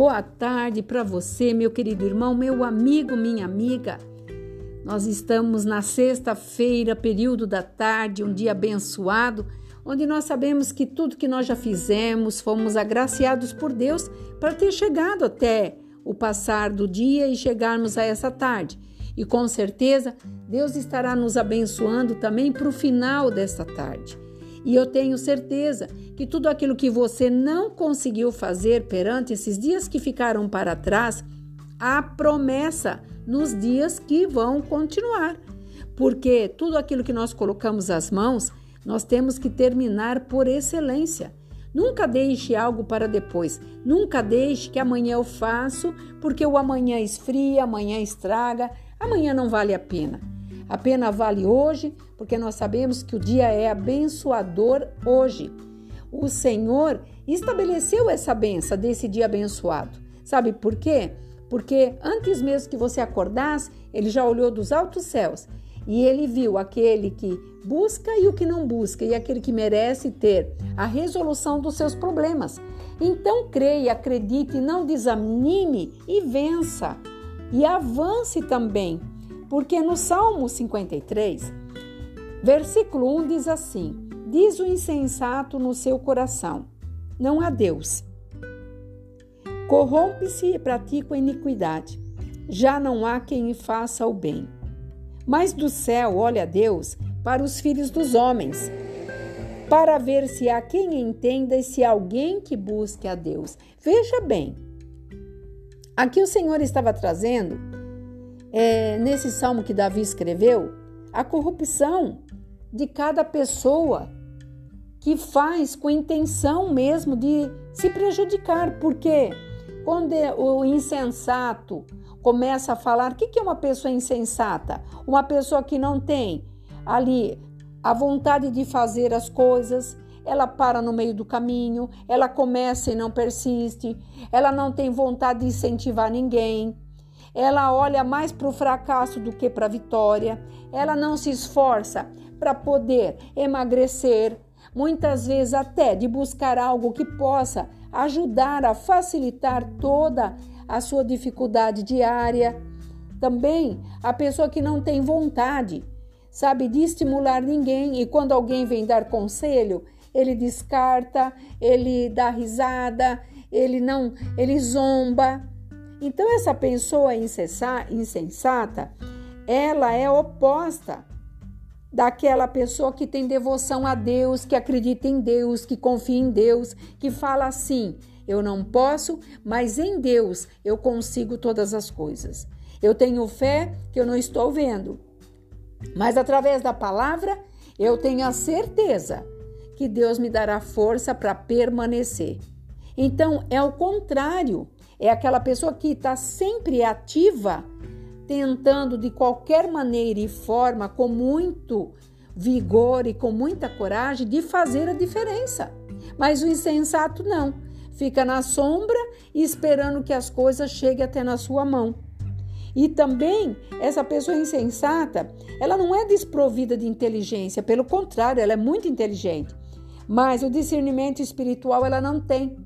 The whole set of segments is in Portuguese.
Boa tarde para você, meu querido irmão, meu amigo, minha amiga. Nós estamos na sexta-feira, período da tarde, um dia abençoado, onde nós sabemos que tudo que nós já fizemos, fomos agraciados por Deus para ter chegado até o passar do dia e chegarmos a essa tarde. E com certeza, Deus estará nos abençoando também para o final desta tarde. E eu tenho certeza que tudo aquilo que você não conseguiu fazer perante esses dias que ficaram para trás, há promessa nos dias que vão continuar. Porque tudo aquilo que nós colocamos às mãos, nós temos que terminar por excelência. Nunca deixe algo para depois. Nunca deixe que amanhã eu faço, porque o amanhã esfria, amanhã estraga, amanhã não vale a pena. A pena vale hoje, porque nós sabemos que o dia é abençoador hoje. O Senhor estabeleceu essa benção desse dia abençoado. Sabe por quê? Porque antes mesmo que você acordasse, ele já olhou dos altos céus e ele viu aquele que busca e o que não busca, e aquele que merece ter a resolução dos seus problemas. Então creia, acredite, não desanime e vença. E avance também, porque no Salmo 53, versículo 1 diz assim: Diz o insensato no seu coração: Não há Deus. Corrompe-se e pratica a iniquidade. Já não há quem faça o bem. Mas do céu olha Deus para os filhos dos homens, para ver se há quem entenda e se há alguém que busque a Deus. Veja bem, aqui o Senhor estava trazendo é, nesse salmo que Davi escreveu, a corrupção de cada pessoa que faz com intenção mesmo de se prejudicar, porque quando o insensato começa a falar, o que é uma pessoa insensata? Uma pessoa que não tem ali a vontade de fazer as coisas, ela para no meio do caminho, ela começa e não persiste, ela não tem vontade de incentivar ninguém, ela olha mais para o fracasso do que para a vitória. Ela não se esforça para poder emagrecer, muitas vezes até de buscar algo que possa ajudar a facilitar toda a sua dificuldade diária. Também a pessoa que não tem vontade, sabe, de estimular ninguém e quando alguém vem dar conselho, ele descarta, ele dá risada, ele não, ele zomba. Então, essa pessoa insensata, ela é oposta daquela pessoa que tem devoção a Deus, que acredita em Deus, que confia em Deus, que fala assim: eu não posso, mas em Deus eu consigo todas as coisas. Eu tenho fé que eu não estou vendo, mas através da palavra eu tenho a certeza que Deus me dará força para permanecer. Então é o contrário é aquela pessoa que está sempre ativa, tentando de qualquer maneira e forma, com muito vigor e com muita coragem, de fazer a diferença. Mas o insensato não. Fica na sombra esperando que as coisas cheguem até na sua mão. E também, essa pessoa insensata, ela não é desprovida de inteligência, pelo contrário, ela é muito inteligente. Mas o discernimento espiritual ela não tem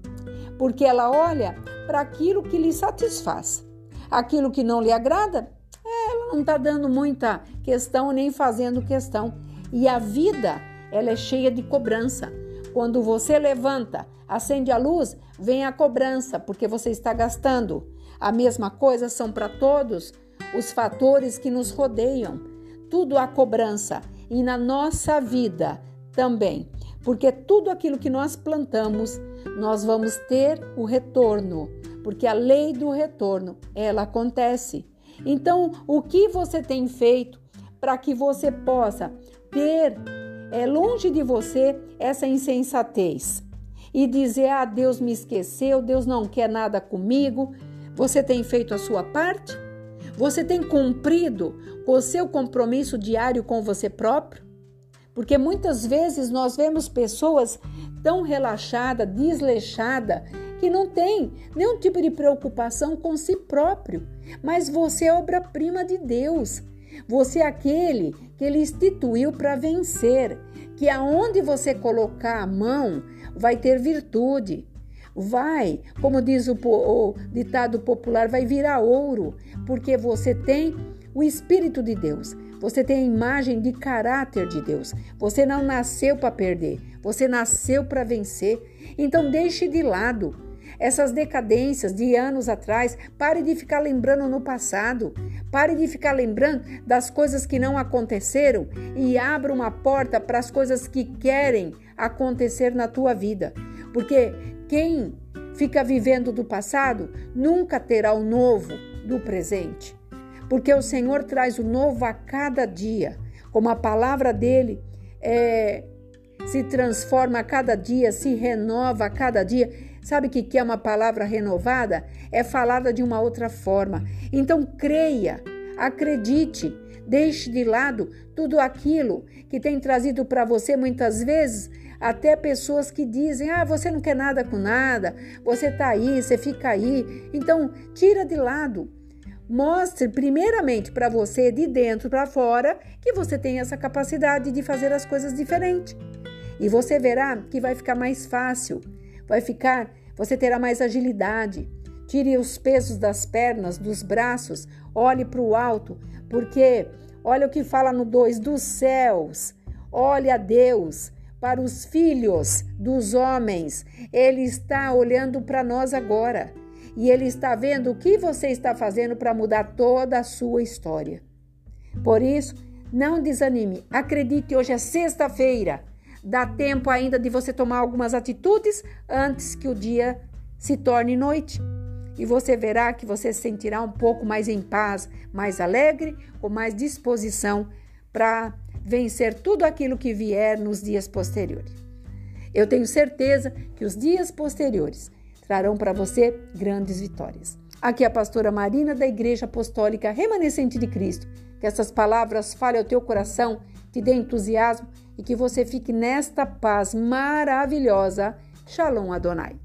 porque ela olha para aquilo que lhe satisfaz. Aquilo que não lhe agrada, ela não está dando muita questão nem fazendo questão. E a vida, ela é cheia de cobrança. Quando você levanta, acende a luz, vem a cobrança, porque você está gastando. A mesma coisa são para todos os fatores que nos rodeiam. Tudo há cobrança. E na nossa vida também porque tudo aquilo que nós plantamos, nós vamos ter o retorno, porque a lei do retorno, ela acontece. Então, o que você tem feito para que você possa ter é, longe de você essa insensatez e dizer: ah, Deus me esqueceu, Deus não quer nada comigo. Você tem feito a sua parte? Você tem cumprido com o seu compromisso diário com você próprio? Porque muitas vezes nós vemos pessoas tão relaxada, desleixada, que não tem nenhum tipo de preocupação com si próprio. Mas você é obra-prima de Deus. Você é aquele que ele instituiu para vencer, que aonde você colocar a mão vai ter virtude. vai, como diz o, o ditado popular, vai virar ouro, porque você tem o Espírito de Deus. Você tem a imagem de caráter de Deus. Você não nasceu para perder, você nasceu para vencer. Então deixe de lado essas decadências de anos atrás. Pare de ficar lembrando no passado. Pare de ficar lembrando das coisas que não aconteceram e abra uma porta para as coisas que querem acontecer na tua vida. Porque quem fica vivendo do passado nunca terá o novo do presente porque o Senhor traz o novo a cada dia, como a palavra dele é, se transforma a cada dia, se renova a cada dia. Sabe o que é uma palavra renovada? É falada de uma outra forma. Então creia, acredite, deixe de lado tudo aquilo que tem trazido para você muitas vezes até pessoas que dizem: ah, você não quer nada com nada, você está aí, você fica aí. Então, tira de lado. Mostre primeiramente para você, de dentro para fora, que você tem essa capacidade de fazer as coisas diferente. E você verá que vai ficar mais fácil, vai ficar, você terá mais agilidade. Tire os pesos das pernas, dos braços, olhe para o alto, porque olha o que fala no 2 dos céus. Olhe a Deus para os filhos dos homens. Ele está olhando para nós agora e Ele está vendo o que você está fazendo para mudar toda a sua história. Por isso, não desanime. Acredite, hoje é sexta-feira. Dá tempo ainda de você tomar algumas atitudes antes que o dia se torne noite. E você verá que você se sentirá um pouco mais em paz, mais alegre, com mais disposição para vencer tudo aquilo que vier nos dias posteriores. Eu tenho certeza que os dias posteriores trarão para você grandes vitórias. Aqui é a pastora Marina da Igreja Apostólica Remanescente de Cristo. Que essas palavras falem ao teu coração, te dê entusiasmo e que você fique nesta paz maravilhosa. Shalom Adonai.